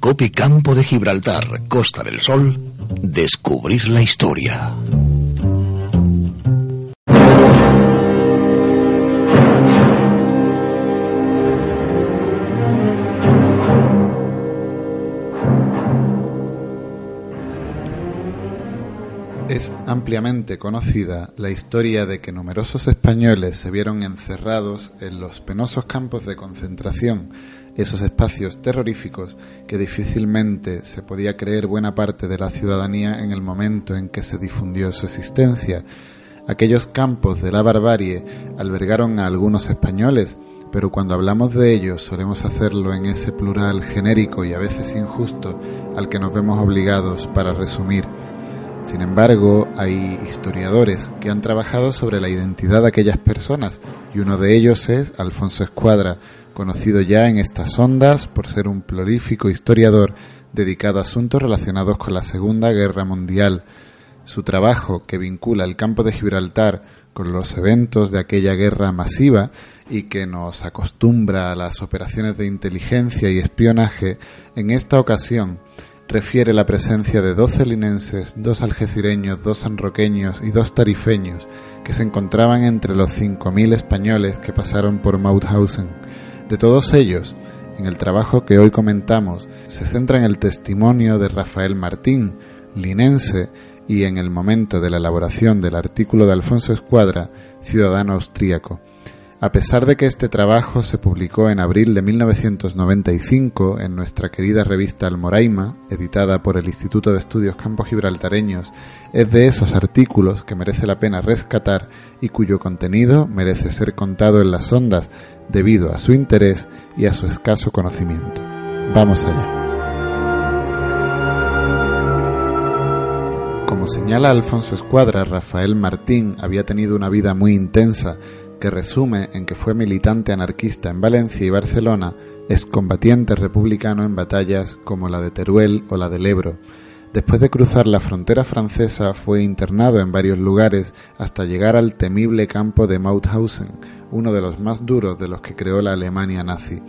Cope Campo de Gibraltar, Costa del Sol, descubrir la historia. Es ampliamente conocida la historia de que numerosos españoles se vieron encerrados en los penosos campos de concentración, esos espacios terroríficos que difícilmente se podía creer buena parte de la ciudadanía en el momento en que se difundió su existencia. Aquellos campos de la barbarie albergaron a algunos españoles, pero cuando hablamos de ellos solemos hacerlo en ese plural genérico y a veces injusto al que nos vemos obligados para resumir. Sin embargo, hay historiadores que han trabajado sobre la identidad de aquellas personas y uno de ellos es Alfonso Escuadra, conocido ya en estas ondas por ser un prolífico historiador dedicado a asuntos relacionados con la Segunda Guerra Mundial. Su trabajo, que vincula el campo de Gibraltar con los eventos de aquella guerra masiva y que nos acostumbra a las operaciones de inteligencia y espionaje, en esta ocasión refiere la presencia de doce linenses, dos algecireños, dos sanroqueños y dos tarifeños que se encontraban entre los cinco mil españoles que pasaron por Mauthausen. De todos ellos, en el trabajo que hoy comentamos, se centra en el testimonio de Rafael Martín, linense, y en el momento de la elaboración del artículo de Alfonso Escuadra, ciudadano austríaco. A pesar de que este trabajo se publicó en abril de 1995 en nuestra querida revista Almoraima, editada por el Instituto de Estudios Campos Gibraltareños, es de esos artículos que merece la pena rescatar y cuyo contenido merece ser contado en las ondas debido a su interés y a su escaso conocimiento. Vamos allá. Como señala Alfonso Escuadra, Rafael Martín había tenido una vida muy intensa que resume en que fue militante anarquista en Valencia y Barcelona, es combatiente republicano en batallas como la de Teruel o la del Ebro. Después de cruzar la frontera francesa fue internado en varios lugares hasta llegar al temible campo de Mauthausen, uno de los más duros de los que creó la Alemania nazi.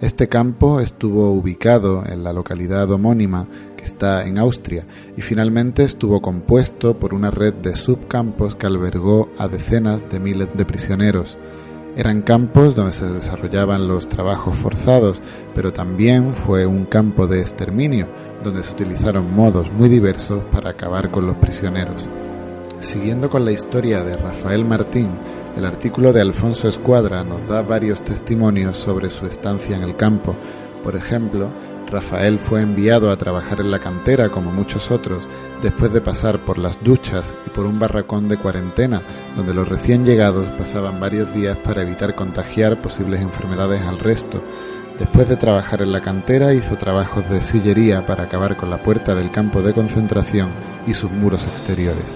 Este campo estuvo ubicado en la localidad homónima está en Austria, y finalmente estuvo compuesto por una red de subcampos que albergó a decenas de miles de prisioneros. Eran campos donde se desarrollaban los trabajos forzados, pero también fue un campo de exterminio, donde se utilizaron modos muy diversos para acabar con los prisioneros. Siguiendo con la historia de Rafael Martín, el artículo de Alfonso Escuadra nos da varios testimonios sobre su estancia en el campo. Por ejemplo, Rafael fue enviado a trabajar en la cantera como muchos otros, después de pasar por las duchas y por un barracón de cuarentena, donde los recién llegados pasaban varios días para evitar contagiar posibles enfermedades al resto. Después de trabajar en la cantera hizo trabajos de sillería para acabar con la puerta del campo de concentración y sus muros exteriores.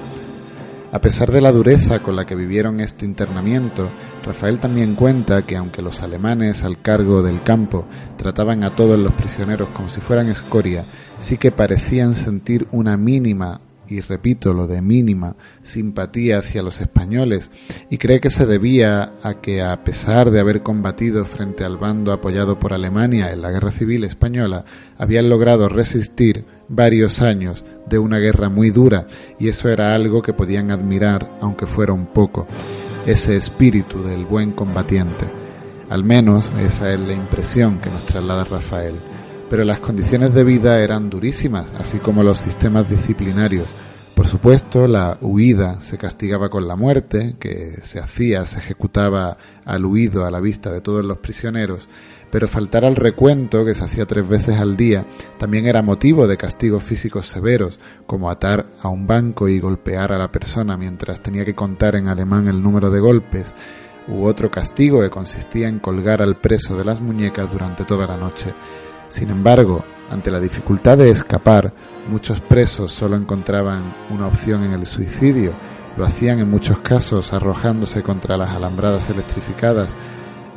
A pesar de la dureza con la que vivieron este internamiento, Rafael también cuenta que aunque los alemanes al cargo del campo trataban a todos los prisioneros como si fueran escoria, sí que parecían sentir una mínima, y repito lo de mínima, simpatía hacia los españoles, y cree que se debía a que a pesar de haber combatido frente al bando apoyado por Alemania en la Guerra Civil Española, habían logrado resistir varios años de una guerra muy dura y eso era algo que podían admirar aunque fuera un poco, ese espíritu del buen combatiente. Al menos esa es la impresión que nos traslada Rafael. Pero las condiciones de vida eran durísimas, así como los sistemas disciplinarios. Por supuesto, la huida se castigaba con la muerte, que se hacía, se ejecutaba al huido a la vista de todos los prisioneros, pero faltar al recuento, que se hacía tres veces al día, también era motivo de castigos físicos severos, como atar a un banco y golpear a la persona mientras tenía que contar en alemán el número de golpes, u otro castigo que consistía en colgar al preso de las muñecas durante toda la noche. Sin embargo, ante la dificultad de escapar, muchos presos solo encontraban una opción en el suicidio. Lo hacían en muchos casos arrojándose contra las alambradas electrificadas.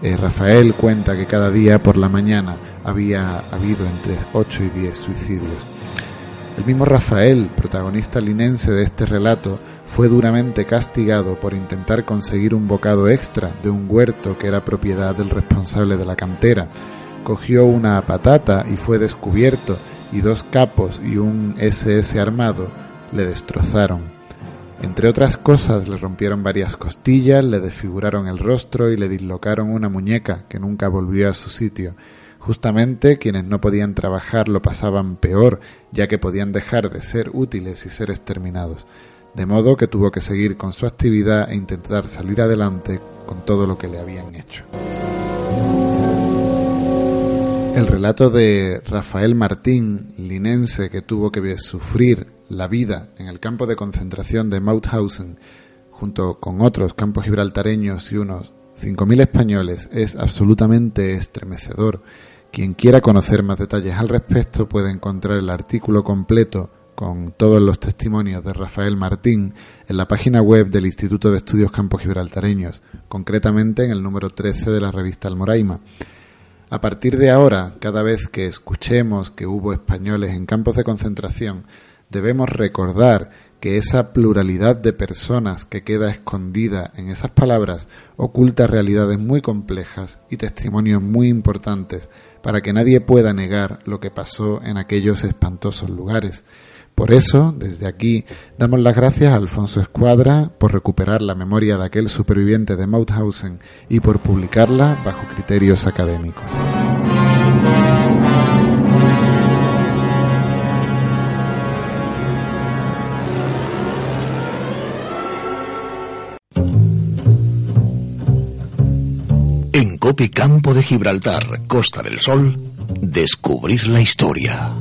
Eh, Rafael cuenta que cada día por la mañana había habido entre 8 y 10 suicidios. El mismo Rafael, protagonista linense de este relato, fue duramente castigado por intentar conseguir un bocado extra de un huerto que era propiedad del responsable de la cantera. Cogió una patata y fue descubierto y dos capos y un SS armado le destrozaron. Entre otras cosas le rompieron varias costillas, le desfiguraron el rostro y le dislocaron una muñeca que nunca volvió a su sitio. Justamente quienes no podían trabajar lo pasaban peor, ya que podían dejar de ser útiles y ser exterminados de modo que tuvo que seguir con su actividad e intentar salir adelante con todo lo que le habían hecho. El relato de Rafael Martín, linense que tuvo que sufrir la vida en el campo de concentración de Mauthausen, junto con otros campos gibraltareños y unos 5.000 españoles, es absolutamente estremecedor. Quien quiera conocer más detalles al respecto puede encontrar el artículo completo con todos los testimonios de Rafael Martín en la página web del Instituto de Estudios Campos Gibraltareños, concretamente en el número 13 de la revista Almoraima. A partir de ahora, cada vez que escuchemos que hubo españoles en campos de concentración, debemos recordar que esa pluralidad de personas que queda escondida en esas palabras oculta realidades muy complejas y testimonios muy importantes para que nadie pueda negar lo que pasó en aquellos espantosos lugares por eso, desde aquí, damos las gracias a Alfonso Escuadra por recuperar la memoria de aquel superviviente de Mauthausen y por publicarla bajo criterios académicos. Cope Campo de Gibraltar, Costa del Sol, descubrir la historia.